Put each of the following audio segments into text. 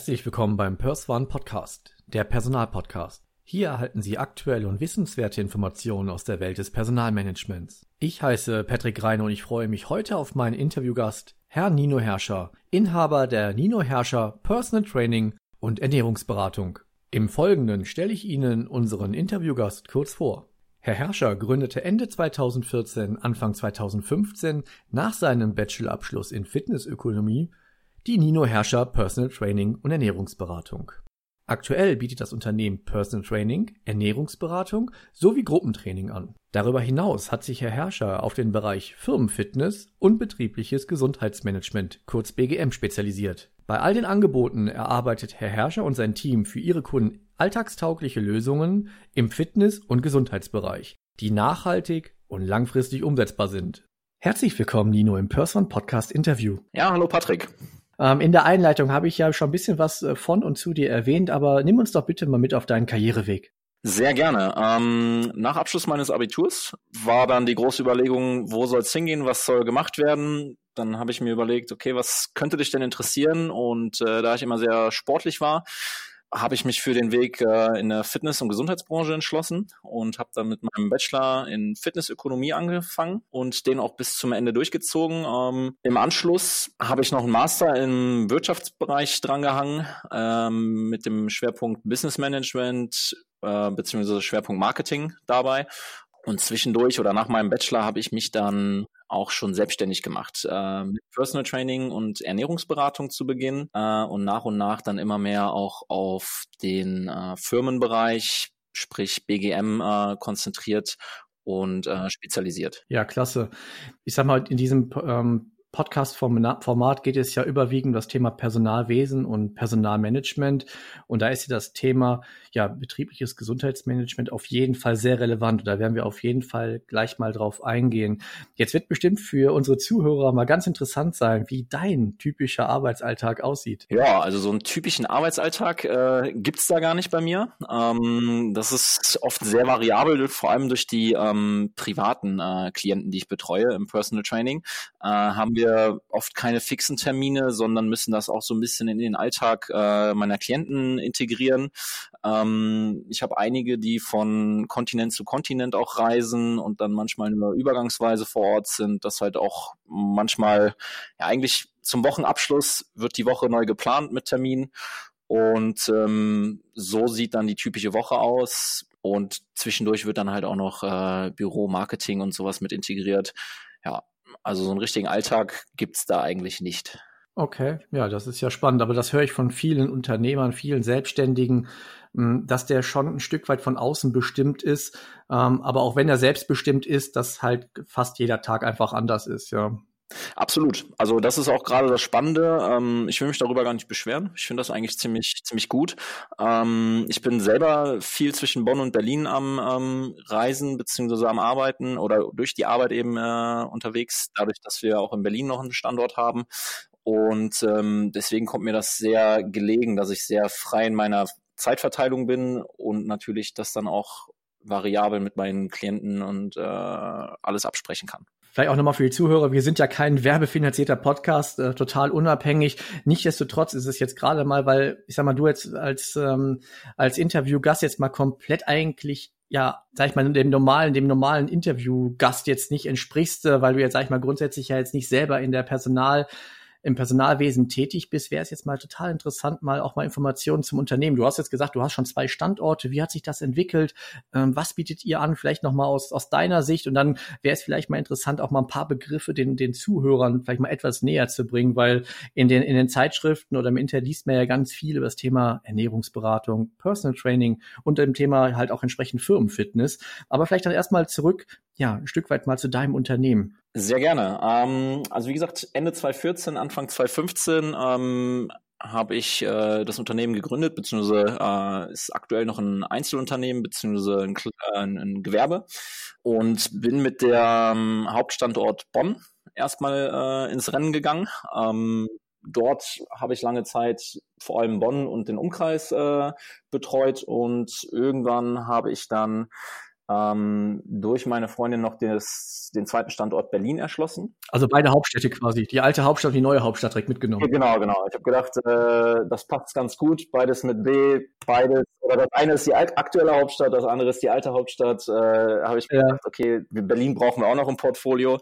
Herzlich willkommen beim Pers One Podcast, der Personalpodcast. Hier erhalten Sie aktuelle und wissenswerte Informationen aus der Welt des Personalmanagements. Ich heiße Patrick Reine und ich freue mich heute auf meinen Interviewgast, Herr Nino Herrscher, Inhaber der Nino Herrscher Personal Training und Ernährungsberatung. Im Folgenden stelle ich Ihnen unseren Interviewgast kurz vor. Herr Herrscher gründete Ende 2014, Anfang 2015 nach seinem Bachelorabschluss in Fitnessökonomie die Nino Herrscher Personal Training und Ernährungsberatung. Aktuell bietet das Unternehmen Personal Training, Ernährungsberatung sowie Gruppentraining an. Darüber hinaus hat sich Herr Herrscher auf den Bereich Firmenfitness und betriebliches Gesundheitsmanagement, kurz BGM, spezialisiert. Bei all den Angeboten erarbeitet Herr Herrscher und sein Team für ihre Kunden alltagstaugliche Lösungen im Fitness- und Gesundheitsbereich, die nachhaltig und langfristig umsetzbar sind. Herzlich willkommen, Nino, im Person Podcast Interview. Ja, hallo Patrick. Ähm, in der Einleitung habe ich ja schon ein bisschen was äh, von und zu dir erwähnt, aber nimm uns doch bitte mal mit auf deinen Karriereweg. Sehr gerne. Ähm, nach Abschluss meines Abiturs war dann die große Überlegung, wo soll es hingehen, was soll gemacht werden. Dann habe ich mir überlegt, okay, was könnte dich denn interessieren? Und äh, da ich immer sehr sportlich war, habe ich mich für den Weg äh, in der Fitness- und Gesundheitsbranche entschlossen und habe dann mit meinem Bachelor in Fitnessökonomie angefangen und den auch bis zum Ende durchgezogen. Ähm, Im Anschluss habe ich noch einen Master im Wirtschaftsbereich drangehangen ähm, mit dem Schwerpunkt Business Management äh, beziehungsweise Schwerpunkt Marketing dabei. Und zwischendurch oder nach meinem Bachelor habe ich mich dann auch schon selbstständig gemacht. Äh, mit Personal Training und Ernährungsberatung zu Beginn äh, und nach und nach dann immer mehr auch auf den äh, Firmenbereich, sprich BGM, äh, konzentriert und äh, spezialisiert. Ja, klasse. Ich sag mal, in diesem ähm, Podcast-Format geht es ja überwiegend um das Thema Personalwesen und Personalmanagement. Und da ist ja das Thema ja betriebliches Gesundheitsmanagement auf jeden Fall sehr relevant. Und da werden wir auf jeden Fall gleich mal drauf eingehen. Jetzt wird bestimmt für unsere Zuhörer mal ganz interessant sein, wie dein typischer Arbeitsalltag aussieht. Ja, also so einen typischen Arbeitsalltag äh, gibt da gar nicht bei mir. Ähm, das ist oft sehr variabel, vor allem durch die ähm, privaten äh, Klienten, die ich betreue im Personal Training. Äh, haben wir wir oft keine fixen Termine, sondern müssen das auch so ein bisschen in den Alltag äh, meiner Klienten integrieren. Ähm, ich habe einige, die von Kontinent zu Kontinent auch reisen und dann manchmal nur übergangsweise vor Ort sind. Das halt auch manchmal, ja eigentlich zum Wochenabschluss wird die Woche neu geplant mit Termin. Und ähm, so sieht dann die typische Woche aus. Und zwischendurch wird dann halt auch noch äh, Büro, Marketing und sowas mit integriert. Ja, also so einen richtigen Alltag gibt's da eigentlich nicht. Okay, ja, das ist ja spannend, aber das höre ich von vielen Unternehmern, vielen Selbstständigen, hm, dass der schon ein Stück weit von außen bestimmt ist, ähm, aber auch wenn er selbstbestimmt ist, dass halt fast jeder Tag einfach anders ist, ja. Absolut. Also das ist auch gerade das Spannende. Ähm, ich will mich darüber gar nicht beschweren. Ich finde das eigentlich ziemlich, ziemlich gut. Ähm, ich bin selber viel zwischen Bonn und Berlin am ähm, Reisen beziehungsweise am Arbeiten oder durch die Arbeit eben äh, unterwegs, dadurch, dass wir auch in Berlin noch einen Standort haben. Und ähm, deswegen kommt mir das sehr gelegen, dass ich sehr frei in meiner Zeitverteilung bin und natürlich das dann auch variabel mit meinen Klienten und äh, alles absprechen kann vielleicht auch nochmal für die Zuhörer, wir sind ja kein werbefinanzierter Podcast, äh, total unabhängig. Nichtsdestotrotz ist es jetzt gerade mal, weil, ich sag mal, du jetzt als, ähm, als Interviewgast jetzt mal komplett eigentlich ja, sag ich mal, dem normalen, dem normalen Interviewgast jetzt nicht entsprichst, äh, weil du jetzt, sag ich mal, grundsätzlich ja jetzt nicht selber in der Personal im Personalwesen tätig bist, wäre es jetzt mal total interessant, mal auch mal Informationen zum Unternehmen. Du hast jetzt gesagt, du hast schon zwei Standorte. Wie hat sich das entwickelt? Ähm, was bietet ihr an? Vielleicht noch mal aus, aus deiner Sicht. Und dann wäre es vielleicht mal interessant, auch mal ein paar Begriffe den, den Zuhörern vielleicht mal etwas näher zu bringen, weil in den, in den Zeitschriften oder im Internet liest man ja ganz viel über das Thema Ernährungsberatung, Personal Training und dem Thema halt auch entsprechend Firmenfitness. Aber vielleicht dann erstmal zurück, ja, ein Stück weit mal zu deinem Unternehmen. Sehr gerne. Ähm, also wie gesagt, Ende 2014, Anfang 2015 ähm, habe ich äh, das Unternehmen gegründet, beziehungsweise äh, ist aktuell noch ein Einzelunternehmen, beziehungsweise ein, äh, ein Gewerbe und bin mit der ähm, Hauptstandort Bonn erstmal äh, ins Rennen gegangen. Ähm, dort habe ich lange Zeit vor allem Bonn und den Umkreis äh, betreut und irgendwann habe ich dann ähm, durch meine Freundin noch des, den zweiten Standort Berlin erschlossen. Also beide Hauptstädte quasi, die alte Hauptstadt, die neue Hauptstadt direkt mitgenommen. Genau, genau. Ich habe gedacht, äh, das passt ganz gut, beides mit B, beides, oder das eine ist die aktuelle Hauptstadt, das andere ist die alte Hauptstadt. Äh, habe ich ja. gedacht, okay, Berlin brauchen wir auch noch im Portfolio.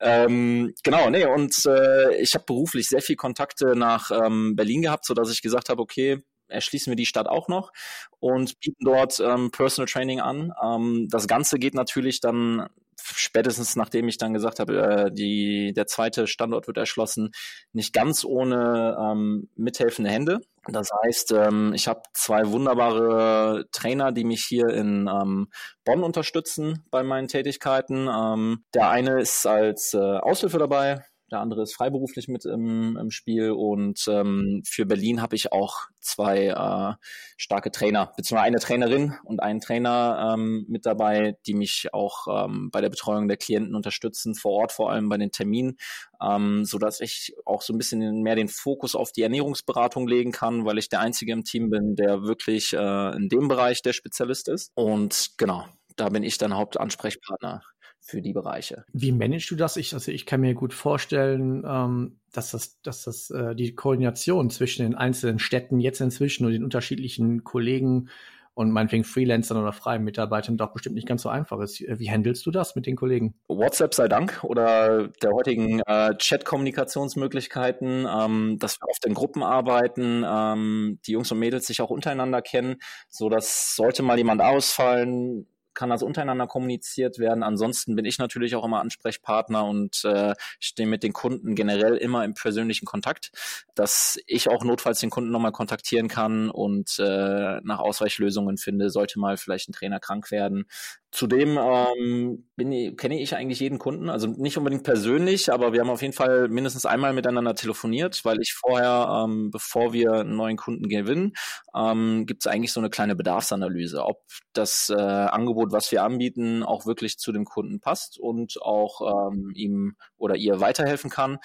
Ähm, genau, nee, und äh, ich habe beruflich sehr viel Kontakte nach ähm, Berlin gehabt, so dass ich gesagt habe, okay, erschließen wir die Stadt auch noch und bieten dort ähm, Personal Training an. Ähm, das Ganze geht natürlich dann spätestens nachdem ich dann gesagt habe, äh, die, der zweite Standort wird erschlossen, nicht ganz ohne ähm, mithelfende Hände. Das heißt, ähm, ich habe zwei wunderbare Trainer, die mich hier in ähm, Bonn unterstützen bei meinen Tätigkeiten. Ähm, der eine ist als äh, Aushilfe dabei, der andere ist freiberuflich mit im, im Spiel und ähm, für Berlin habe ich auch zwei äh, starke Trainer, beziehungsweise eine Trainerin und einen Trainer ähm, mit dabei, die mich auch ähm, bei der Betreuung der Klienten unterstützen, vor Ort vor allem bei den Terminen, ähm, so dass ich auch so ein bisschen mehr den Fokus auf die Ernährungsberatung legen kann, weil ich der Einzige im Team bin, der wirklich äh, in dem Bereich der Spezialist ist. Und genau, da bin ich dann Hauptansprechpartner für die Bereiche. Wie managst du das? Ich, also ich kann mir gut vorstellen, ähm, dass das, dass das äh, die Koordination zwischen den einzelnen Städten jetzt inzwischen und den unterschiedlichen Kollegen und meinetwegen Freelancern oder freien Mitarbeitern doch bestimmt nicht ganz so einfach ist. Wie handelst du das mit den Kollegen? WhatsApp sei Dank oder der heutigen äh, Chat-Kommunikationsmöglichkeiten, ähm, dass wir oft in Gruppen arbeiten, ähm, die Jungs und Mädels sich auch untereinander kennen, so dass sollte mal jemand ausfallen, kann das untereinander kommuniziert werden. Ansonsten bin ich natürlich auch immer Ansprechpartner und äh, stehe mit den Kunden generell immer im persönlichen Kontakt, dass ich auch notfalls den Kunden nochmal kontaktieren kann und äh, nach Ausweichlösungen finde, sollte mal vielleicht ein Trainer krank werden, Zudem ähm, bin, kenne ich eigentlich jeden Kunden, also nicht unbedingt persönlich, aber wir haben auf jeden Fall mindestens einmal miteinander telefoniert, weil ich vorher, ähm, bevor wir einen neuen Kunden gewinnen, ähm, gibt es eigentlich so eine kleine Bedarfsanalyse, ob das äh, Angebot, was wir anbieten, auch wirklich zu dem Kunden passt und auch ähm, ihm oder ihr weiterhelfen kann.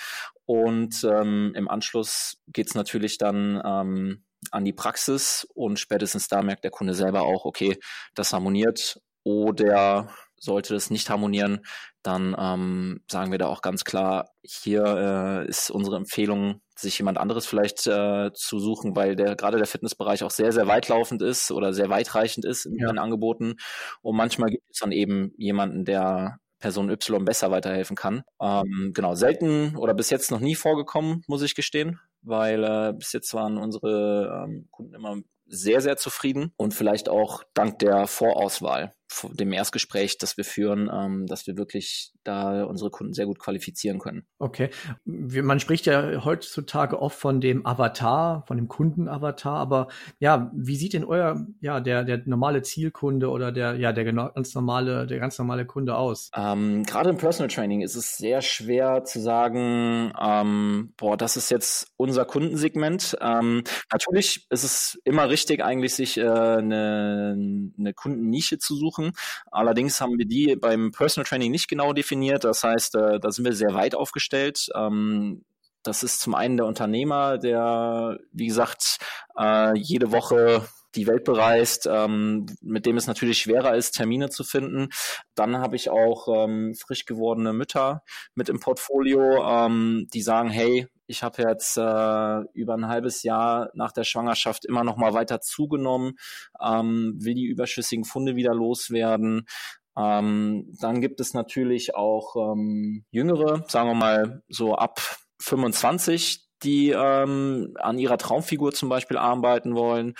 Und ähm, im Anschluss geht's natürlich dann ähm, an die Praxis und spätestens da merkt der Kunde selber auch, okay, das harmoniert oder sollte es nicht harmonieren, dann ähm, sagen wir da auch ganz klar, hier äh, ist unsere Empfehlung, sich jemand anderes vielleicht äh, zu suchen, weil der gerade der Fitnessbereich auch sehr, sehr weitlaufend ist oder sehr weitreichend ist in ja. den Angeboten. Und manchmal gibt es dann eben jemanden, der Person Y besser weiterhelfen kann. Ähm, genau, selten oder bis jetzt noch nie vorgekommen, muss ich gestehen, weil äh, bis jetzt waren unsere ähm, Kunden immer sehr, sehr zufrieden und vielleicht auch dank der Vorauswahl dem Erstgespräch, das wir führen, ähm, dass wir wirklich da unsere Kunden sehr gut qualifizieren können. Okay. Man spricht ja heutzutage oft von dem Avatar, von dem Kundenavatar, aber ja, wie sieht denn euer, ja, der, der normale Zielkunde oder der, ja, der ganz normale, der ganz normale Kunde aus? Ähm, Gerade im Personal Training ist es sehr schwer zu sagen, ähm, boah, das ist jetzt unser Kundensegment. Ähm, natürlich ist es immer richtig, eigentlich sich äh, eine, eine Kundennische zu suchen suchen. Allerdings haben wir die beim Personal Training nicht genau definiert. Das heißt, äh, da sind wir sehr weit aufgestellt. Ähm, das ist zum einen der Unternehmer, der, wie gesagt, äh, jede Woche die Welt bereist, ähm, mit dem es natürlich schwerer ist, Termine zu finden. Dann habe ich auch ähm, frisch gewordene Mütter mit im Portfolio, ähm, die sagen, hey, ich habe jetzt äh, über ein halbes Jahr nach der Schwangerschaft immer noch mal weiter zugenommen, ähm, will die überschüssigen Funde wieder loswerden. Ähm, dann gibt es natürlich auch ähm, jüngere, sagen wir mal so ab 25, die ähm, an ihrer Traumfigur zum Beispiel arbeiten wollen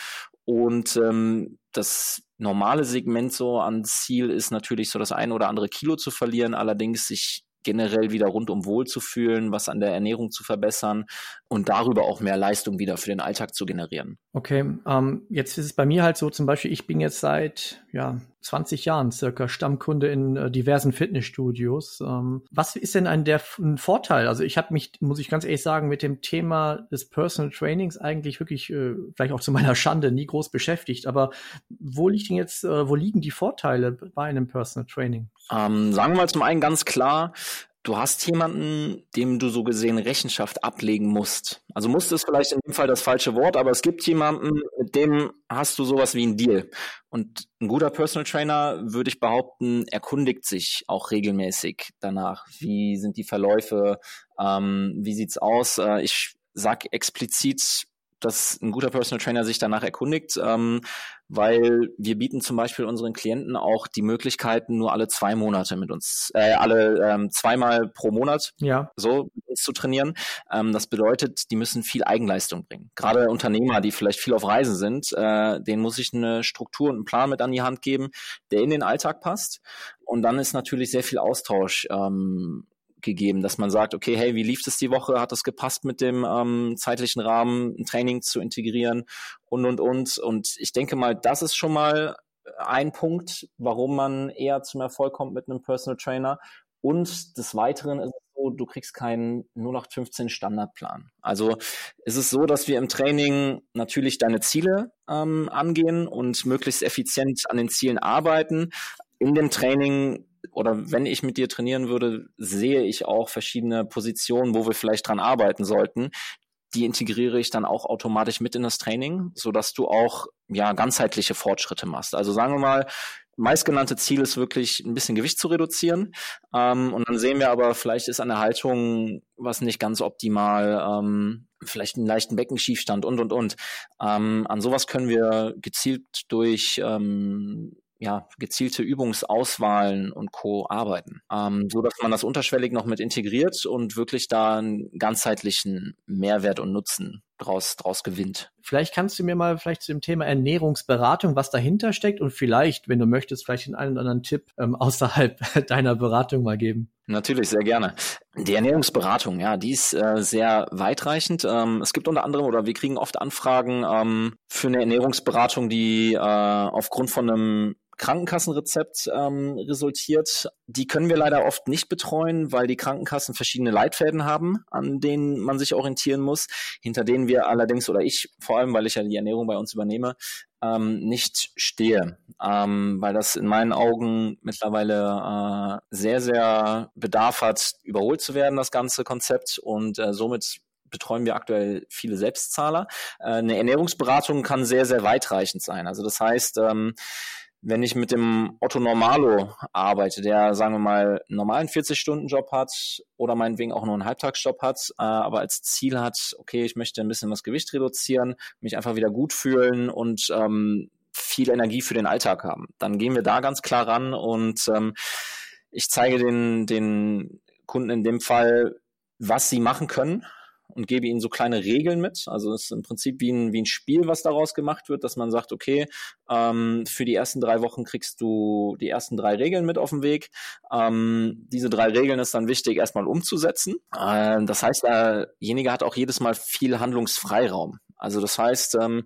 und ähm, das normale Segment so an Ziel ist natürlich so das ein oder andere Kilo zu verlieren, allerdings sich generell wieder rundum wohl zu fühlen, was an der Ernährung zu verbessern und darüber auch mehr Leistung wieder für den Alltag zu generieren. Okay, ähm, jetzt ist es bei mir halt so zum Beispiel, ich bin jetzt seit ja 20 Jahren circa Stammkunde in äh, diversen Fitnessstudios. Ähm, was ist denn ein der ein Vorteil? Also ich habe mich, muss ich ganz ehrlich sagen, mit dem Thema des Personal Trainings eigentlich wirklich, äh, vielleicht auch zu meiner Schande, nie groß beschäftigt. Aber wo liegt denn jetzt, äh, wo liegen die Vorteile bei einem Personal Training? Ähm, sagen wir mal zum einen ganz klar, du hast jemanden, dem du so gesehen Rechenschaft ablegen musst. Also musst ist vielleicht in dem Fall das falsche Wort, aber es gibt jemanden, mit dem hast du sowas wie einen Deal. Und ein guter Personal Trainer, würde ich behaupten, erkundigt sich auch regelmäßig danach. Wie sind die Verläufe? Ähm, wie sieht's aus? Äh, ich sag explizit dass ein guter Personal Trainer sich danach erkundigt, ähm, weil wir bieten zum Beispiel unseren Klienten auch die Möglichkeiten, nur alle zwei Monate mit uns, äh, alle ähm, zweimal pro Monat ja. so mit uns zu trainieren. Ähm, das bedeutet, die müssen viel Eigenleistung bringen. Gerade Unternehmer, die vielleicht viel auf Reisen sind, äh, denen muss ich eine Struktur und einen Plan mit an die Hand geben, der in den Alltag passt. Und dann ist natürlich sehr viel Austausch ähm, gegeben, dass man sagt, okay, hey, wie lief es die Woche? Hat es gepasst mit dem ähm, zeitlichen Rahmen, ein Training zu integrieren und und und. Und ich denke mal, das ist schon mal ein Punkt, warum man eher zum Erfolg kommt mit einem Personal Trainer. Und des Weiteren ist es so, du kriegst keinen 0815 Standardplan. Also ist es so, dass wir im Training natürlich deine Ziele ähm, angehen und möglichst effizient an den Zielen arbeiten. In dem Training oder wenn ich mit dir trainieren würde, sehe ich auch verschiedene Positionen, wo wir vielleicht dran arbeiten sollten. Die integriere ich dann auch automatisch mit in das Training, so dass du auch ja ganzheitliche Fortschritte machst. Also sagen wir mal, meistgenannte Ziel ist wirklich ein bisschen Gewicht zu reduzieren. Ähm, und dann sehen wir aber, vielleicht ist an der Haltung was nicht ganz optimal, ähm, vielleicht einen leichten Beckenschiefstand und und und. Ähm, an sowas können wir gezielt durch ähm, ja, gezielte Übungsauswahlen und Co. arbeiten, ähm, so dass man das unterschwellig noch mit integriert und wirklich da einen ganzheitlichen Mehrwert und Nutzen draus, draus gewinnt. Vielleicht kannst du mir mal vielleicht zu dem Thema Ernährungsberatung, was dahinter steckt und vielleicht, wenn du möchtest, vielleicht den einen oder anderen Tipp ähm, außerhalb deiner Beratung mal geben. Natürlich, sehr gerne. Die Ernährungsberatung, ja, die ist äh, sehr weitreichend. Ähm, es gibt unter anderem, oder wir kriegen oft Anfragen ähm, für eine Ernährungsberatung, die äh, aufgrund von einem Krankenkassenrezept ähm, resultiert. Die können wir leider oft nicht betreuen, weil die Krankenkassen verschiedene Leitfäden haben, an denen man sich orientieren muss, hinter denen wir allerdings, oder ich vor allem, weil ich ja die Ernährung bei uns übernehme, ähm, nicht stehe, ähm, weil das in meinen Augen mittlerweile äh, sehr, sehr Bedarf hat, überholt zu werden, das ganze Konzept und äh, somit betreuen wir aktuell viele Selbstzahler. Äh, eine Ernährungsberatung kann sehr, sehr weitreichend sein. Also das heißt, ähm, wenn ich mit dem Otto Normalo arbeite, der, sagen wir mal, einen normalen 40-Stunden-Job hat oder meinetwegen auch nur einen Halbtagsjob hat, äh, aber als Ziel hat, okay, ich möchte ein bisschen das Gewicht reduzieren, mich einfach wieder gut fühlen und ähm, viel Energie für den Alltag haben, dann gehen wir da ganz klar ran und ähm, ich zeige den, den Kunden in dem Fall, was sie machen können, und gebe ihnen so kleine Regeln mit. Also es ist im Prinzip wie ein, wie ein Spiel, was daraus gemacht wird, dass man sagt, okay, ähm, für die ersten drei Wochen kriegst du die ersten drei Regeln mit auf den Weg. Ähm, diese drei Regeln ist dann wichtig, erstmal umzusetzen. Äh, das heißt, derjenige hat auch jedes Mal viel Handlungsfreiraum. Also das heißt, ähm,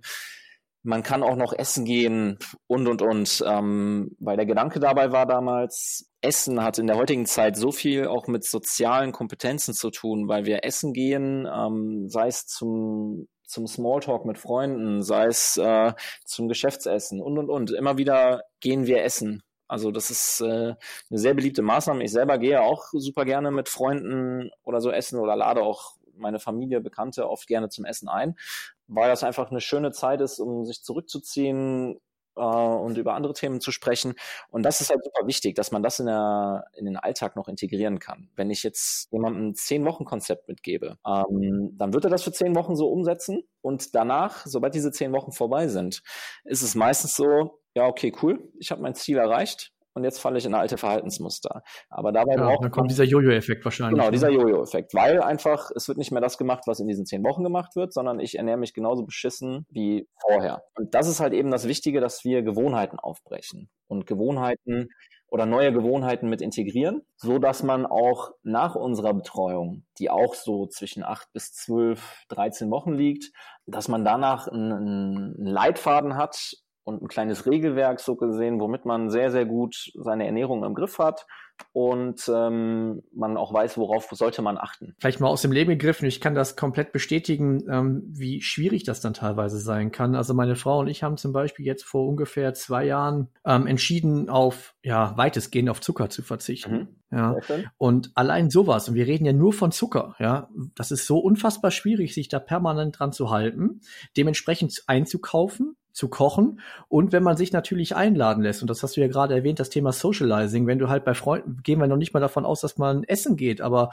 man kann auch noch essen gehen und und und. Ähm, weil der Gedanke dabei war damals, Essen hat in der heutigen Zeit so viel auch mit sozialen Kompetenzen zu tun, weil wir essen gehen, ähm, sei es zum zum Smalltalk mit Freunden, sei es äh, zum Geschäftsessen und und und. Immer wieder gehen wir essen. Also das ist äh, eine sehr beliebte Maßnahme. Ich selber gehe auch super gerne mit Freunden oder so essen oder lade auch meine Familie, Bekannte oft gerne zum Essen ein, weil das einfach eine schöne Zeit ist, um sich zurückzuziehen, äh, und über andere Themen zu sprechen. Und das ist halt super wichtig, dass man das in, der, in den Alltag noch integrieren kann. Wenn ich jetzt jemandem ein Zehn-Wochen-Konzept mitgebe, ähm, dann wird er das für zehn Wochen so umsetzen. Und danach, sobald diese zehn Wochen vorbei sind, ist es meistens so, ja, okay, cool, ich habe mein Ziel erreicht und jetzt falle ich in alte Verhaltensmuster. Aber dabei ja, braucht dann kommt dieser Jojo-Effekt wahrscheinlich. Genau, ne? dieser Jojo-Effekt, weil einfach es wird nicht mehr das gemacht, was in diesen zehn Wochen gemacht wird, sondern ich ernähre mich genauso beschissen wie vorher. Und das ist halt eben das Wichtige, dass wir Gewohnheiten aufbrechen und Gewohnheiten oder neue Gewohnheiten mit integrieren, so dass man auch nach unserer Betreuung, die auch so zwischen acht bis zwölf, dreizehn Wochen liegt, dass man danach einen, einen Leitfaden hat, und ein kleines Regelwerk so gesehen, womit man sehr, sehr gut seine Ernährung im Griff hat und ähm, man auch weiß, worauf sollte man achten. Vielleicht mal aus dem Leben gegriffen, ich kann das komplett bestätigen, ähm, wie schwierig das dann teilweise sein kann. Also meine Frau und ich haben zum Beispiel jetzt vor ungefähr zwei Jahren ähm, entschieden, auf ja weitestgehend auf Zucker zu verzichten. Mhm. Ja. Und allein sowas, und wir reden ja nur von Zucker, ja, das ist so unfassbar schwierig, sich da permanent dran zu halten, dementsprechend einzukaufen, zu kochen. Und wenn man sich natürlich einladen lässt, und das hast du ja gerade erwähnt, das Thema Socializing, wenn du halt bei Freunden, gehen wir noch nicht mal davon aus, dass man essen geht, aber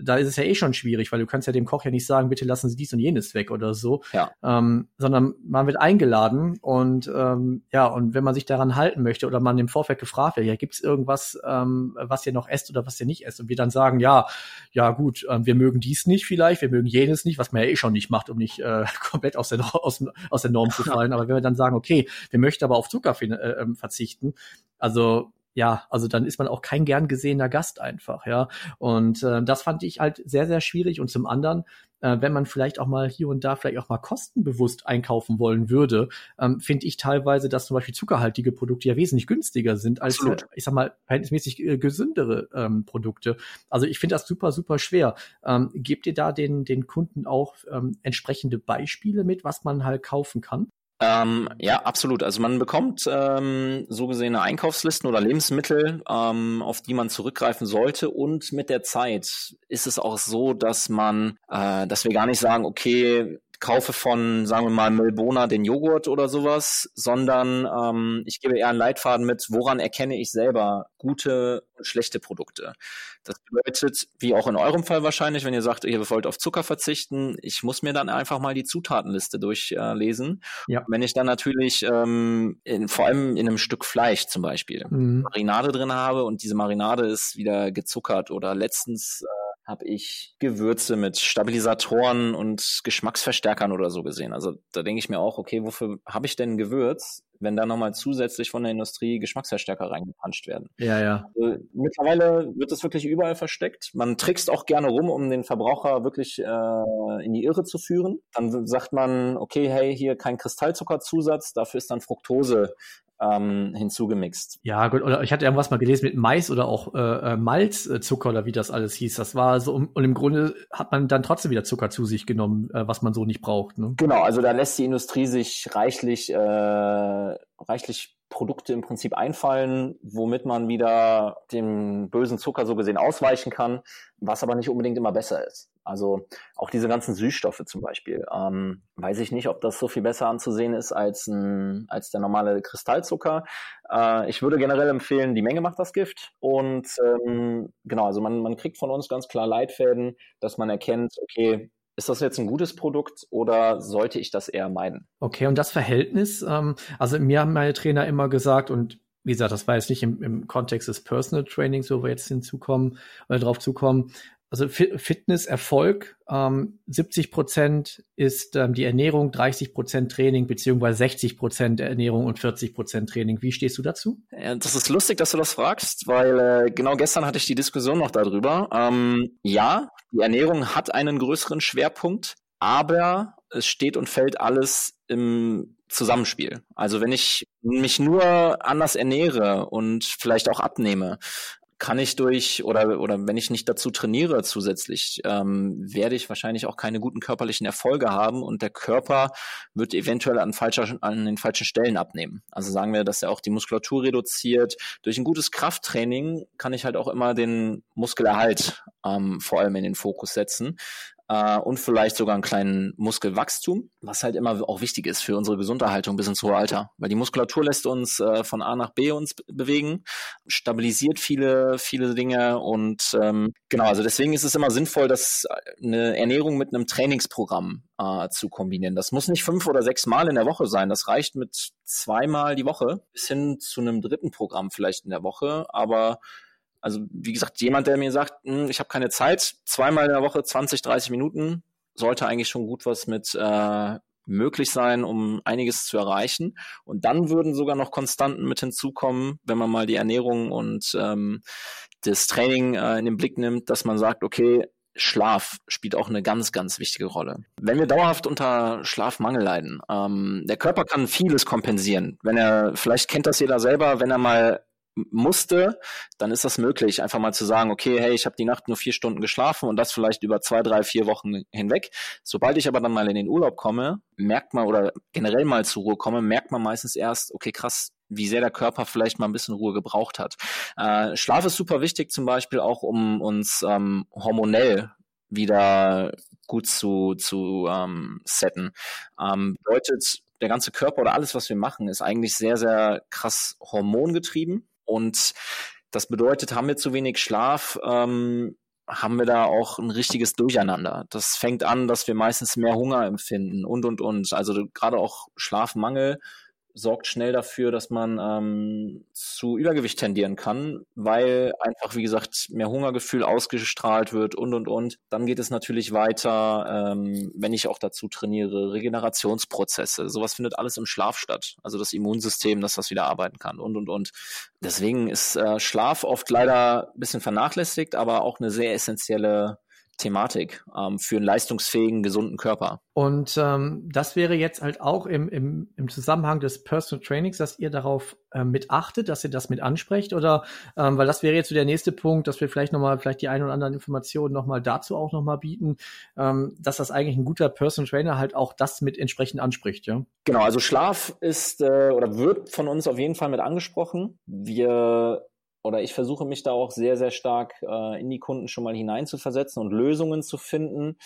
da ist es ja eh schon schwierig, weil du kannst ja dem Koch ja nicht sagen, bitte lassen Sie dies und jenes weg oder so, ja. ähm, sondern man wird eingeladen und ähm, ja, und wenn man sich daran halten möchte oder man im Vorfeld gefragt wird, ja, gibt es irgendwas, ähm, was ihr noch esst oder was ihr nicht esst? Und wir dann sagen, ja, ja gut, ähm, wir mögen dies nicht vielleicht, wir mögen jenes nicht, was man ja eh schon nicht macht, um nicht äh, komplett aus der, aus, aus der Norm zu fallen, aber wenn wir dann sagen, okay, wir möchten aber auf Zucker äh, ähm, verzichten, also ja, also dann ist man auch kein gern gesehener Gast einfach, ja. Und äh, das fand ich halt sehr, sehr schwierig. Und zum anderen, äh, wenn man vielleicht auch mal hier und da vielleicht auch mal kostenbewusst einkaufen wollen würde, ähm, finde ich teilweise, dass zum Beispiel zuckerhaltige Produkte ja wesentlich günstiger sind als, äh, ich sag mal, verhältnismäßig äh, gesündere ähm, Produkte. Also ich finde das super, super schwer. Ähm, gebt ihr da den, den Kunden auch ähm, entsprechende Beispiele mit, was man halt kaufen kann? Ähm, ja, absolut. Also man bekommt ähm, so gesehene Einkaufslisten oder Lebensmittel, ähm, auf die man zurückgreifen sollte. Und mit der Zeit ist es auch so, dass man, äh, dass wir gar nicht sagen, okay, kaufe von, sagen wir mal, Milbona den Joghurt oder sowas, sondern ähm, ich gebe eher einen Leitfaden mit, woran erkenne ich selber gute und schlechte Produkte. Das bedeutet, wie auch in eurem Fall wahrscheinlich, wenn ihr sagt, ihr wollt auf Zucker verzichten, ich muss mir dann einfach mal die Zutatenliste durchlesen. Äh, ja. Wenn ich dann natürlich ähm, in, vor allem in einem Stück Fleisch zum Beispiel mhm. Marinade drin habe und diese Marinade ist wieder gezuckert oder letztens äh, habe ich Gewürze mit Stabilisatoren und Geschmacksverstärkern oder so gesehen. Also da denke ich mir auch, okay, wofür habe ich denn ein Gewürz, wenn da nochmal zusätzlich von der Industrie Geschmacksverstärker reingepanscht werden? Ja, ja. Also, mittlerweile wird das wirklich überall versteckt. Man trickst auch gerne rum, um den Verbraucher wirklich äh, in die Irre zu führen. Dann sagt man, okay, hey, hier kein Kristallzuckerzusatz, dafür ist dann Fructose ähm, hinzugemixt. Ja, gut, oder ich hatte irgendwas mal gelesen mit Mais oder auch äh, äh Malzzucker oder wie das alles hieß. Das war so, und im Grunde hat man dann trotzdem wieder Zucker zu sich genommen, äh, was man so nicht braucht. Ne? Genau, also da lässt die Industrie sich reichlich, äh, reichlich Produkte im Prinzip einfallen, womit man wieder dem bösen Zucker so gesehen ausweichen kann, was aber nicht unbedingt immer besser ist. Also auch diese ganzen Süßstoffe zum Beispiel. Ähm, weiß ich nicht, ob das so viel besser anzusehen ist als, ein, als der normale Kristallzucker. Äh, ich würde generell empfehlen, die Menge macht das Gift. Und ähm, genau, also man, man kriegt von uns ganz klar Leitfäden, dass man erkennt, okay, ist das jetzt ein gutes Produkt oder sollte ich das eher meiden? Okay, und das Verhältnis, ähm, also mir haben meine Trainer immer gesagt, und wie gesagt, das war jetzt nicht im, im Kontext des Personal Trainings, wo wir jetzt hinzukommen oder drauf zukommen, also Fitness, Erfolg, ähm, 70 Prozent ist ähm, die Ernährung, 30 Prozent Training, beziehungsweise 60 Prozent Ernährung und 40 Prozent Training. Wie stehst du dazu? Das ist lustig, dass du das fragst, weil äh, genau gestern hatte ich die Diskussion noch darüber. Ähm, ja, die Ernährung hat einen größeren Schwerpunkt, aber es steht und fällt alles im Zusammenspiel. Also wenn ich mich nur anders ernähre und vielleicht auch abnehme, kann ich durch oder oder wenn ich nicht dazu trainiere zusätzlich, ähm, werde ich wahrscheinlich auch keine guten körperlichen Erfolge haben und der Körper wird eventuell an falscher an den falschen Stellen abnehmen. Also sagen wir, dass er auch die Muskulatur reduziert. Durch ein gutes Krafttraining kann ich halt auch immer den Muskelerhalt ähm, vor allem in den Fokus setzen äh, und vielleicht sogar einen kleinen Muskelwachstum, was halt immer auch wichtig ist für unsere Gesunderhaltung bis ins hohe Alter. Weil die Muskulatur lässt uns äh, von A nach B uns bewegen, stabilisiert viele, viele Dinge und ähm, genau, also deswegen ist es immer sinnvoll, dass eine Ernährung mit einem Trainingsprogramm äh, zu kombinieren. Das muss nicht fünf oder sechs Mal in der Woche sein. Das reicht mit zweimal die Woche bis hin zu einem dritten Programm vielleicht in der Woche, aber also wie gesagt, jemand, der mir sagt, hm, ich habe keine Zeit, zweimal in der Woche 20, 30 Minuten, sollte eigentlich schon gut was mit äh, möglich sein, um einiges zu erreichen. Und dann würden sogar noch Konstanten mit hinzukommen, wenn man mal die Ernährung und ähm, das Training äh, in den Blick nimmt, dass man sagt, okay, Schlaf spielt auch eine ganz, ganz wichtige Rolle. Wenn wir dauerhaft unter Schlafmangel leiden, ähm, der Körper kann vieles kompensieren. Wenn er, vielleicht kennt das jeder selber, wenn er mal musste, dann ist das möglich, einfach mal zu sagen, okay, hey, ich habe die Nacht nur vier Stunden geschlafen und das vielleicht über zwei, drei, vier Wochen hinweg. Sobald ich aber dann mal in den Urlaub komme, merkt man oder generell mal zur Ruhe komme, merkt man meistens erst, okay, krass, wie sehr der Körper vielleicht mal ein bisschen Ruhe gebraucht hat. Äh, Schlaf ist super wichtig, zum Beispiel auch, um uns ähm, hormonell wieder gut zu, zu ähm, setten. Ähm, bedeutet, der ganze Körper oder alles, was wir machen, ist eigentlich sehr, sehr krass hormongetrieben. Und das bedeutet, haben wir zu wenig Schlaf, ähm, haben wir da auch ein richtiges Durcheinander. Das fängt an, dass wir meistens mehr Hunger empfinden und, und, und. Also gerade auch Schlafmangel sorgt schnell dafür, dass man ähm, zu Übergewicht tendieren kann, weil einfach, wie gesagt, mehr Hungergefühl ausgestrahlt wird und, und, und. Dann geht es natürlich weiter, ähm, wenn ich auch dazu trainiere, Regenerationsprozesse. Sowas findet alles im Schlaf statt. Also das Immunsystem, dass das wieder arbeiten kann und, und, und. Deswegen ist äh, Schlaf oft leider ein bisschen vernachlässigt, aber auch eine sehr essentielle Thematik ähm, für einen leistungsfähigen, gesunden Körper. Und ähm, das wäre jetzt halt auch im, im, im Zusammenhang des Personal Trainings, dass ihr darauf ähm, mit achtet, dass ihr das mit ansprecht oder ähm, weil das wäre jetzt so der nächste Punkt, dass wir vielleicht nochmal, vielleicht die ein oder anderen Informationen nochmal dazu auch nochmal bieten, ähm, dass das eigentlich ein guter Personal Trainer halt auch das mit entsprechend anspricht, ja? Genau, also Schlaf ist äh, oder wird von uns auf jeden Fall mit angesprochen. Wir oder ich versuche mich da auch sehr, sehr stark äh, in die Kunden schon mal hineinzuversetzen und Lösungen zu finden.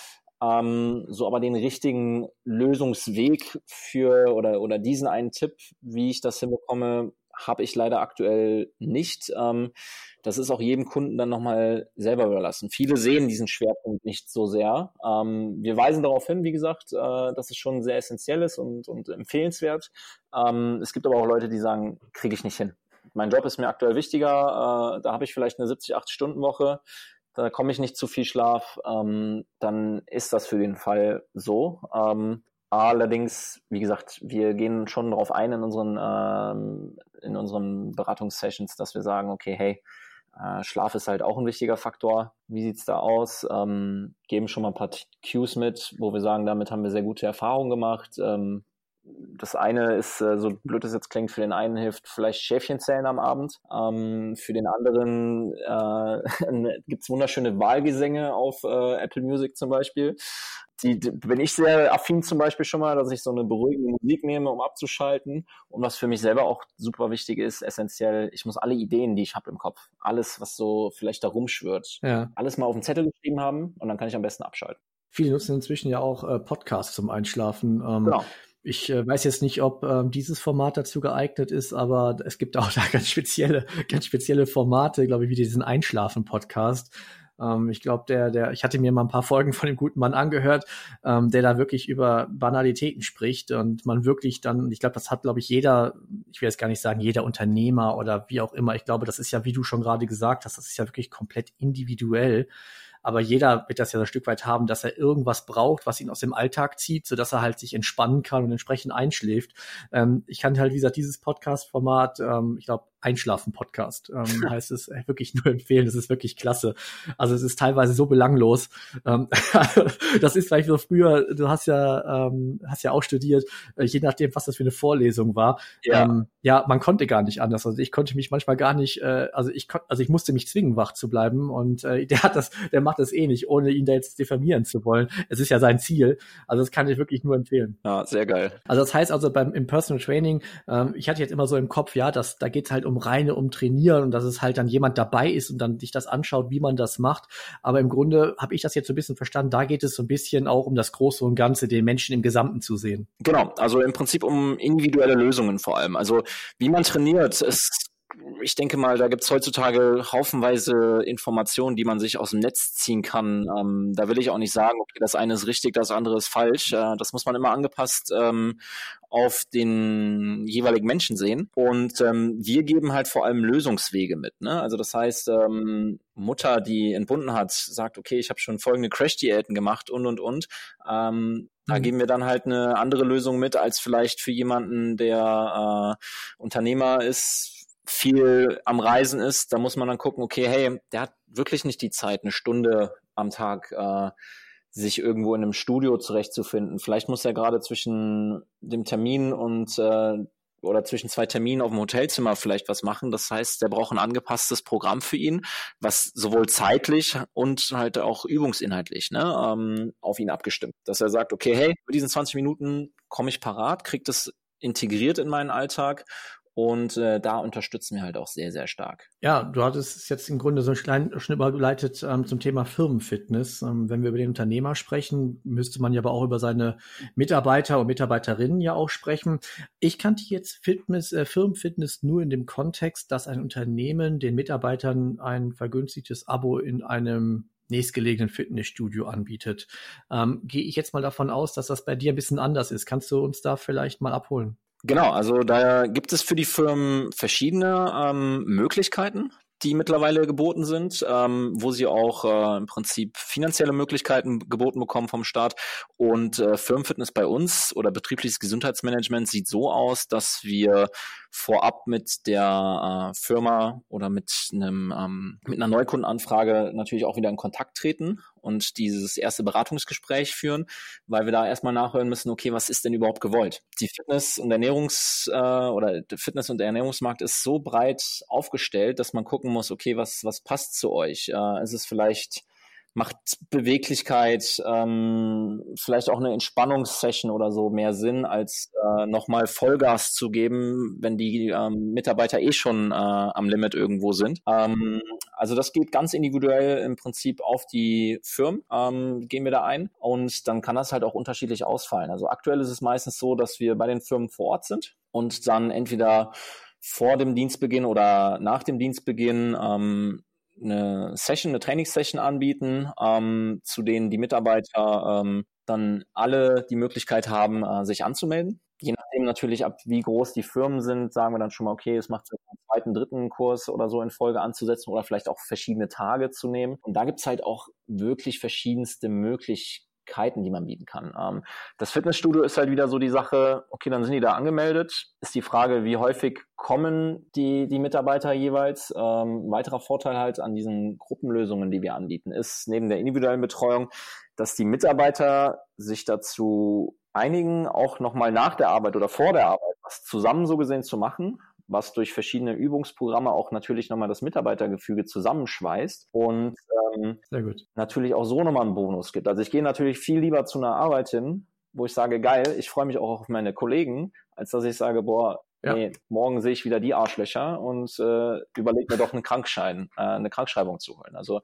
Ähm, so aber den richtigen Lösungsweg für oder, oder diesen einen Tipp, wie ich das hinbekomme, habe ich leider aktuell nicht. Ähm, das ist auch jedem Kunden dann nochmal selber überlassen. Viele sehen diesen Schwerpunkt nicht so sehr. Ähm, wir weisen darauf hin, wie gesagt, äh, dass es schon sehr essentiell ist und, und empfehlenswert. Ähm, es gibt aber auch Leute, die sagen, kriege ich nicht hin mein Job ist mir aktuell wichtiger, äh, da habe ich vielleicht eine 70, 80 Stunden Woche, da komme ich nicht zu viel Schlaf, ähm, dann ist das für den Fall so. Ähm, allerdings, wie gesagt, wir gehen schon darauf ein in unseren, ähm, in unseren Beratungssessions, dass wir sagen, okay, hey, äh, Schlaf ist halt auch ein wichtiger Faktor. Wie sieht's da aus? Ähm, geben schon mal ein paar Cues mit, wo wir sagen, damit haben wir sehr gute Erfahrungen gemacht. Ähm, das eine ist, äh, so blöd es jetzt klingt, für den einen hilft vielleicht Schäfchenzählen am Abend. Ähm, für den anderen äh, gibt es wunderschöne Wahlgesänge auf äh, Apple Music zum Beispiel. Die, die, bin ich sehr affin zum Beispiel schon mal, dass ich so eine beruhigende Musik nehme, um abzuschalten. Und was für mich selber auch super wichtig ist, essentiell, ich muss alle Ideen, die ich habe im Kopf, alles, was so vielleicht da rumschwirrt, ja. alles mal auf den Zettel geschrieben haben und dann kann ich am besten abschalten. Viele nutzen inzwischen ja auch äh, Podcasts zum Einschlafen. Ähm, genau. Ich äh, weiß jetzt nicht, ob ähm, dieses Format dazu geeignet ist, aber es gibt auch da ganz spezielle, ganz spezielle Formate, glaube ich, wie diesen Einschlafen-Podcast. Ähm, ich glaube, der, der, ich hatte mir mal ein paar Folgen von dem guten Mann angehört, ähm, der da wirklich über Banalitäten spricht und man wirklich dann, ich glaube, das hat, glaube ich, jeder, ich will jetzt gar nicht sagen, jeder Unternehmer oder wie auch immer. Ich glaube, das ist ja, wie du schon gerade gesagt hast, das ist ja wirklich komplett individuell aber jeder wird das ja so ein Stück weit haben, dass er irgendwas braucht, was ihn aus dem Alltag zieht, sodass er halt sich entspannen kann und entsprechend einschläft. Ähm, ich kann halt, wie gesagt, dieses Podcast-Format, ähm, ich glaube, Einschlafen-Podcast ähm, heißt es äh, wirklich nur empfehlen. Das ist wirklich klasse. Also es ist teilweise so belanglos. Ähm, das ist vielleicht so früher, du hast ja, ähm, hast ja auch studiert, äh, je nachdem, was das für eine Vorlesung war. Ja. Ähm, ja, man konnte gar nicht anders. Also ich konnte mich manchmal gar nicht, äh, also ich also ich musste mich zwingen, wach zu bleiben. Und äh, der hat das, der macht das eh nicht, ohne ihn da jetzt diffamieren zu wollen. Es ist ja sein Ziel. Also das kann ich wirklich nur empfehlen. Ja, sehr geil. Also das heißt also beim im Personal Training, ähm, ich hatte jetzt immer so im Kopf, ja, dass da geht halt um reine um Trainieren und dass es halt dann jemand dabei ist und dann sich das anschaut, wie man das macht. Aber im Grunde habe ich das jetzt so ein bisschen verstanden. Da geht es so ein bisschen auch um das Große und Ganze, den Menschen im Gesamten zu sehen. Genau, also im Prinzip um individuelle Lösungen vor allem. Also wie man trainiert, ist ich denke mal, da gibt es heutzutage haufenweise Informationen, die man sich aus dem Netz ziehen kann. Ähm, da will ich auch nicht sagen, okay, das eine ist richtig, das andere ist falsch. Äh, das muss man immer angepasst ähm, auf den jeweiligen Menschen sehen. Und ähm, wir geben halt vor allem Lösungswege mit. Ne? Also das heißt, ähm, Mutter, die entbunden hat, sagt, okay, ich habe schon folgende Crash-Diäten gemacht und und und. Ähm, da mhm. geben wir dann halt eine andere Lösung mit als vielleicht für jemanden, der äh, Unternehmer ist, viel am Reisen ist, da muss man dann gucken, okay, hey, der hat wirklich nicht die Zeit, eine Stunde am Tag äh, sich irgendwo in einem Studio zurechtzufinden. Vielleicht muss er gerade zwischen dem Termin und äh, oder zwischen zwei Terminen auf dem Hotelzimmer vielleicht was machen. Das heißt, der braucht ein angepasstes Programm für ihn, was sowohl zeitlich und halt auch übungsinhaltlich ne, ähm, auf ihn abgestimmt. Dass er sagt, okay, hey, mit diesen 20 Minuten komme ich parat, kriege das integriert in meinen Alltag und äh, da unterstützen wir halt auch sehr, sehr stark. Ja, du hattest es jetzt im Grunde so klein, schon überleitet ähm, zum Thema Firmenfitness. Ähm, wenn wir über den Unternehmer sprechen, müsste man ja aber auch über seine Mitarbeiter und Mitarbeiterinnen ja auch sprechen. Ich kannte jetzt Fitness, äh, Firmenfitness nur in dem Kontext, dass ein Unternehmen den Mitarbeitern ein vergünstigtes Abo in einem nächstgelegenen Fitnessstudio anbietet. Ähm, Gehe ich jetzt mal davon aus, dass das bei dir ein bisschen anders ist. Kannst du uns da vielleicht mal abholen? Genau, also da gibt es für die Firmen verschiedene ähm, Möglichkeiten, die mittlerweile geboten sind, ähm, wo sie auch äh, im Prinzip finanzielle Möglichkeiten geboten bekommen vom Staat. Und äh, Firmenfitness bei uns oder betriebliches Gesundheitsmanagement sieht so aus, dass wir vorab mit der äh, Firma oder mit einem ähm, mit einer Neukundenanfrage natürlich auch wieder in Kontakt treten und dieses erste Beratungsgespräch führen, weil wir da erstmal nachhören müssen, okay, was ist denn überhaupt gewollt? Die Fitness- und Ernährungs- äh, oder der Fitness- und Ernährungsmarkt ist so breit aufgestellt, dass man gucken muss, okay, was, was passt zu euch? Äh, ist es vielleicht macht Beweglichkeit, ähm, vielleicht auch eine Entspannungssession oder so mehr Sinn, als äh, nochmal Vollgas zu geben, wenn die ähm, Mitarbeiter eh schon äh, am Limit irgendwo sind. Ähm, also das geht ganz individuell im Prinzip auf die Firmen, ähm, gehen wir da ein und dann kann das halt auch unterschiedlich ausfallen. Also aktuell ist es meistens so, dass wir bei den Firmen vor Ort sind und dann entweder vor dem Dienstbeginn oder nach dem Dienstbeginn ähm, eine Session, eine Trainingssession anbieten, ähm, zu denen die Mitarbeiter ähm, dann alle die Möglichkeit haben, äh, sich anzumelden. Je nachdem natürlich, ab wie groß die Firmen sind, sagen wir dann schon mal, okay, es macht Sinn, einen zweiten, dritten Kurs oder so in Folge anzusetzen oder vielleicht auch verschiedene Tage zu nehmen. Und da gibt's halt auch wirklich verschiedenste Möglichkeiten Möglichkeiten, die man bieten kann. Ähm, das Fitnessstudio ist halt wieder so die Sache, okay, dann sind die da angemeldet. Ist die Frage, wie häufig kommen die, die Mitarbeiter jeweils? Ähm, weiterer Vorteil halt an diesen Gruppenlösungen, die wir anbieten, ist neben der individuellen Betreuung, dass die Mitarbeiter sich dazu einigen, auch nochmal nach der Arbeit oder vor der Arbeit was zusammen so gesehen zu machen was durch verschiedene Übungsprogramme auch natürlich nochmal das Mitarbeitergefüge zusammenschweißt und ähm, natürlich auch so nochmal einen Bonus gibt. Also ich gehe natürlich viel lieber zu einer Arbeit hin, wo ich sage, geil, ich freue mich auch auf meine Kollegen, als dass ich sage, boah, ja. nee, morgen sehe ich wieder die Arschlöcher und äh, überlege mir doch einen Krankschein, äh, eine Krankschreibung zu holen. Also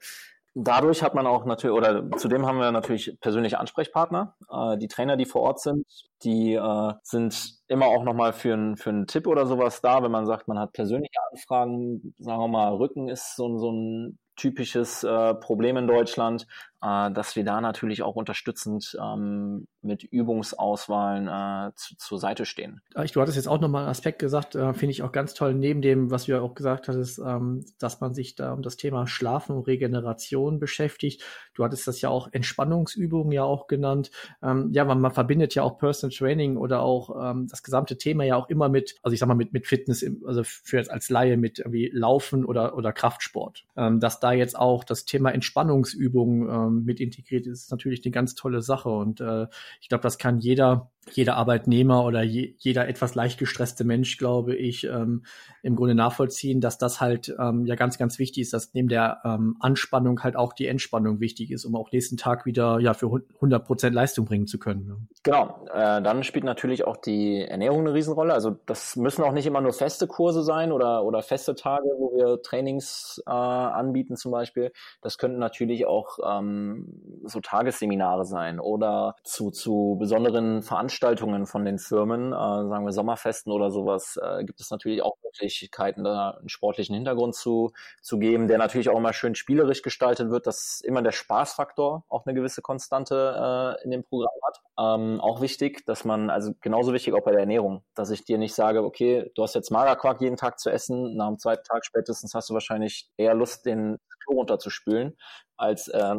Dadurch hat man auch natürlich, oder zudem haben wir natürlich persönliche Ansprechpartner. Äh, die Trainer, die vor Ort sind, die äh, sind immer auch nochmal für, ein, für einen Tipp oder sowas da, wenn man sagt, man hat persönliche Anfragen. Sagen wir mal, Rücken ist so, so ein typisches äh, Problem in Deutschland, dass wir da natürlich auch unterstützend ähm, mit Übungsauswahlen äh, zu, zur Seite stehen. Du hattest jetzt auch nochmal einen Aspekt gesagt, äh, finde ich auch ganz toll, neben dem, was ja auch gesagt hattest, ähm, dass man sich da um das Thema Schlafen und Regeneration beschäftigt. Du hattest das ja auch Entspannungsübungen ja auch genannt. Ähm, ja, man, man verbindet ja auch Personal Training oder auch ähm, das gesamte Thema ja auch immer mit, also ich sag mal mit, mit Fitness, also für jetzt als Laie mit irgendwie Laufen oder, oder Kraftsport. Ähm, dass da jetzt auch das Thema Entspannungsübungen ähm, mit integriert ist, ist natürlich eine ganz tolle Sache. Und äh, ich glaube, das kann jeder jeder Arbeitnehmer oder je, jeder etwas leicht gestresste Mensch, glaube ich, ähm, im Grunde nachvollziehen, dass das halt ähm, ja ganz, ganz wichtig ist, dass neben der ähm, Anspannung halt auch die Entspannung wichtig ist, um auch nächsten Tag wieder ja für 100 Prozent Leistung bringen zu können. Ne? Genau, äh, dann spielt natürlich auch die Ernährung eine Riesenrolle. Also das müssen auch nicht immer nur feste Kurse sein oder, oder feste Tage, wo wir Trainings äh, anbieten zum Beispiel. Das könnten natürlich auch ähm, so Tagesseminare sein oder zu, zu besonderen Veranstaltungen Veranstaltungen von den Firmen, äh, sagen wir Sommerfesten oder sowas, äh, gibt es natürlich auch Möglichkeiten, da einen sportlichen Hintergrund zu, zu geben, der natürlich auch immer schön spielerisch gestaltet wird, dass immer der Spaßfaktor auch eine gewisse Konstante äh, in dem Programm hat. Ähm, auch wichtig, dass man, also genauso wichtig auch bei der Ernährung, dass ich dir nicht sage, okay, du hast jetzt Magerquark jeden Tag zu essen, nach dem zweiten Tag spätestens hast du wahrscheinlich eher Lust, den Klo runterzuspülen, als äh,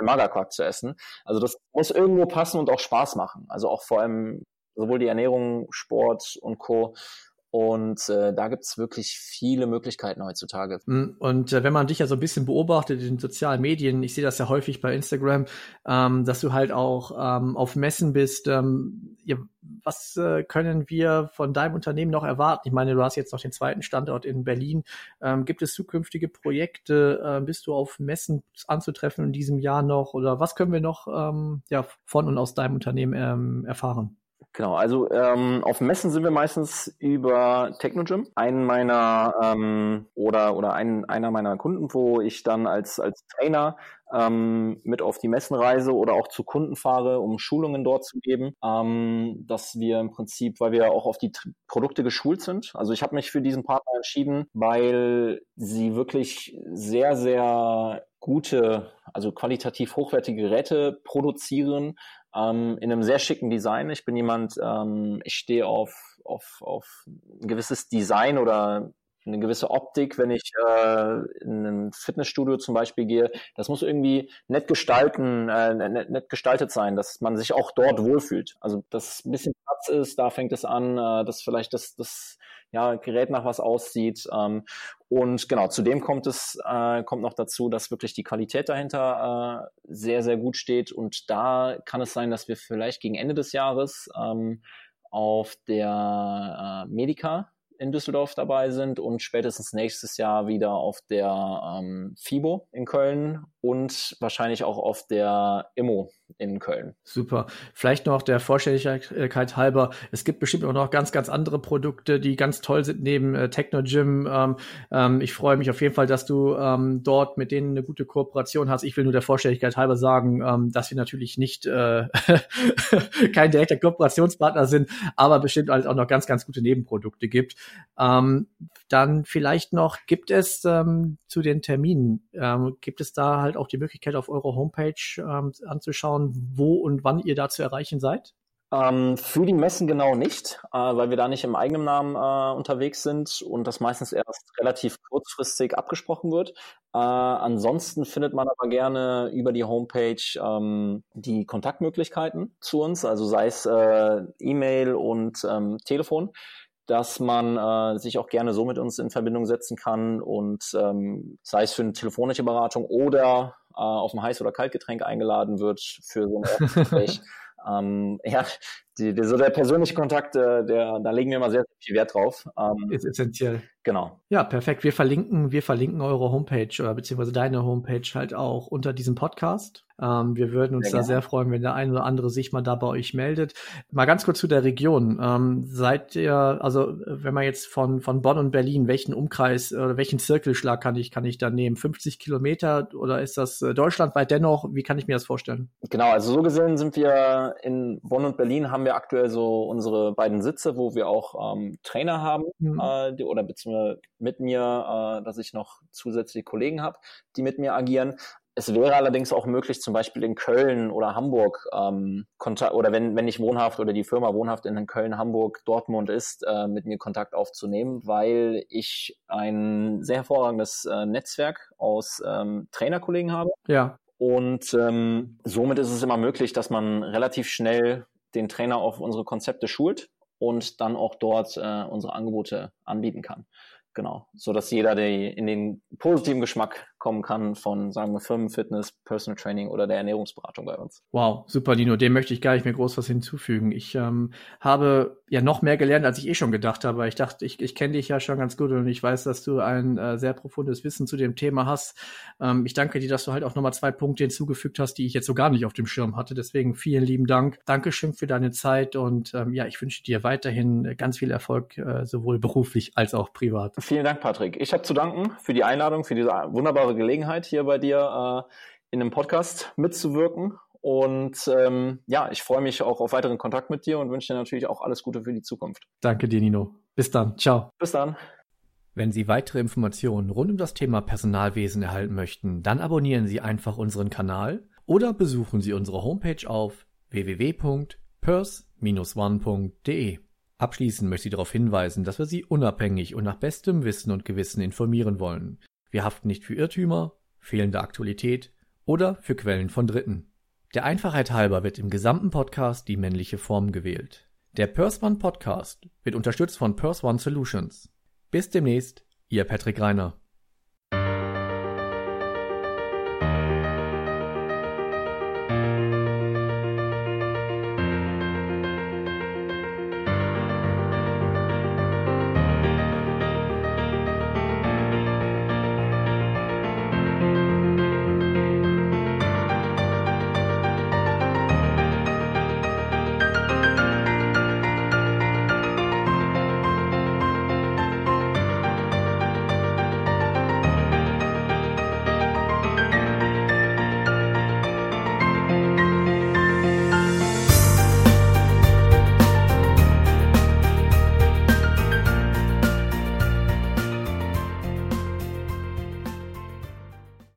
Magerquark zu essen. Also das muss irgendwo passen und auch Spaß machen. Also auch vor allem sowohl die Ernährung, Sport und Co. Und äh, da gibt's wirklich viele Möglichkeiten heutzutage. Mm, und äh, wenn man dich ja so ein bisschen beobachtet in sozialen Medien, ich sehe das ja häufig bei Instagram, ähm, dass du halt auch ähm, auf Messen bist. Ähm, ja, was äh, können wir von deinem Unternehmen noch erwarten? Ich meine, du hast jetzt noch den zweiten Standort in Berlin. Ähm, gibt es zukünftige Projekte? Äh, bist du auf Messen anzutreffen in diesem Jahr noch? Oder was können wir noch ähm, ja, von und aus deinem Unternehmen ähm, erfahren? Genau, also ähm, auf Messen sind wir meistens über Technogym. Einen meiner ähm, oder oder ein, einer meiner Kunden, wo ich dann als als Trainer ähm, mit auf die Messen reise oder auch zu Kunden fahre, um Schulungen dort zu geben, ähm, dass wir im Prinzip, weil wir auch auf die T Produkte geschult sind. Also ich habe mich für diesen Partner entschieden, weil sie wirklich sehr sehr gute, also qualitativ hochwertige Geräte produzieren ähm, in einem sehr schicken Design. Ich bin jemand, ähm, ich stehe auf, auf, auf ein gewisses Design oder eine gewisse Optik, wenn ich äh, in ein Fitnessstudio zum Beispiel gehe. Das muss irgendwie nett gestalten, äh, nett, nett gestaltet sein, dass man sich auch dort wohlfühlt. Also dass ein bisschen Platz ist, da fängt es an, äh, dass vielleicht das, das ja, Gerät nach was aussieht. Ähm, und genau, zudem kommt es, äh, kommt noch dazu, dass wirklich die Qualität dahinter äh, sehr, sehr gut steht. Und da kann es sein, dass wir vielleicht gegen Ende des Jahres ähm, auf der äh, Medica in Düsseldorf dabei sind und spätestens nächstes Jahr wieder auf der ähm, FIBO in Köln und wahrscheinlich auch auf der IMO in Köln. Super. Vielleicht noch der Vollständigkeit halber. Es gibt bestimmt auch noch ganz, ganz andere Produkte, die ganz toll sind neben äh, Technogym. Ähm, ähm, ich freue mich auf jeden Fall, dass du ähm, dort mit denen eine gute Kooperation hast. Ich will nur der Vollständigkeit halber sagen, ähm, dass wir natürlich nicht äh, kein direkter Kooperationspartner sind, aber bestimmt halt auch noch ganz, ganz gute Nebenprodukte gibt. Ähm, dann vielleicht noch, gibt es ähm, zu den Terminen, ähm, gibt es da halt auch die Möglichkeit auf eurer Homepage ähm, anzuschauen, wo und wann ihr da zu erreichen seid? Ähm, für die Messen genau nicht, äh, weil wir da nicht im eigenen Namen äh, unterwegs sind und das meistens erst relativ kurzfristig abgesprochen wird. Äh, ansonsten findet man aber gerne über die Homepage ähm, die Kontaktmöglichkeiten zu uns, also sei es äh, E-Mail und ähm, Telefon dass man äh, sich auch gerne so mit uns in Verbindung setzen kann und ähm, sei es für eine telefonische Beratung oder äh, auf ein Heiß- oder Kaltgetränk eingeladen wird für so ein Gespräch. ähm, ja, die, die, so der persönliche Kontakt, äh, der, da legen wir immer sehr, sehr viel Wert drauf. Ähm, ist essentiell. Genau. Ja, perfekt. Wir verlinken, wir verlinken eure Homepage oder beziehungsweise deine Homepage halt auch unter diesem Podcast. Ähm, wir würden uns sehr da sehr freuen, wenn der eine oder andere sich mal da bei euch meldet. Mal ganz kurz zu der Region. Ähm, seid ihr, also wenn man jetzt von, von Bonn und Berlin, welchen Umkreis oder welchen Zirkelschlag kann ich, kann ich da nehmen? 50 Kilometer oder ist das äh, deutschlandweit dennoch? Wie kann ich mir das vorstellen? Genau, also so gesehen sind wir in Bonn und Berlin haben wir aktuell so unsere beiden Sitze, wo wir auch ähm, Trainer haben mhm. äh, die, oder beziehungsweise mit mir, äh, dass ich noch zusätzliche Kollegen habe, die mit mir agieren. Es wäre allerdings auch möglich, zum Beispiel in Köln oder Hamburg ähm, Kontakt oder wenn, wenn ich wohnhaft oder die Firma wohnhaft in Köln, Hamburg, Dortmund ist, äh, mit mir Kontakt aufzunehmen, weil ich ein sehr hervorragendes äh, Netzwerk aus ähm, Trainerkollegen habe. Ja. Und ähm, somit ist es immer möglich, dass man relativ schnell den Trainer auf unsere Konzepte schult und dann auch dort äh, unsere Angebote anbieten kann. Genau, so dass jeder der in den positiven Geschmack kommen kann von, sagen wir, Firmenfitness, Personal Training oder der Ernährungsberatung bei uns. Wow, super, Dino. Dem möchte ich gar nicht mehr groß was hinzufügen. Ich ähm, habe ja noch mehr gelernt, als ich eh schon gedacht habe. Ich dachte, ich, ich kenne dich ja schon ganz gut und ich weiß, dass du ein äh, sehr profundes Wissen zu dem Thema hast. Ähm, ich danke dir, dass du halt auch nochmal zwei Punkte hinzugefügt hast, die ich jetzt so gar nicht auf dem Schirm hatte. Deswegen vielen lieben Dank. Dankeschön für deine Zeit und ähm, ja, ich wünsche dir weiterhin ganz viel Erfolg, äh, sowohl beruflich als auch privat. Vielen Dank, Patrick. Ich habe zu danken für die Einladung, für diese wunderbare wunderbare Gelegenheit, hier bei dir äh, in einem Podcast mitzuwirken. Und ähm, ja, ich freue mich auch auf weiteren Kontakt mit dir und wünsche dir natürlich auch alles Gute für die Zukunft. Danke dir, Nino. Bis dann. Ciao. Bis dann. Wenn Sie weitere Informationen rund um das Thema Personalwesen erhalten möchten, dann abonnieren Sie einfach unseren Kanal oder besuchen Sie unsere Homepage auf www.pers-one.de. Abschließend möchte ich darauf hinweisen, dass wir Sie unabhängig und nach bestem Wissen und Gewissen informieren wollen. Wir haften nicht für Irrtümer, fehlende Aktualität oder für Quellen von Dritten. Der Einfachheit halber wird im gesamten Podcast die männliche Form gewählt. Der Purse One Podcast wird unterstützt von Purse One Solutions. Bis demnächst, Ihr Patrick Reiner.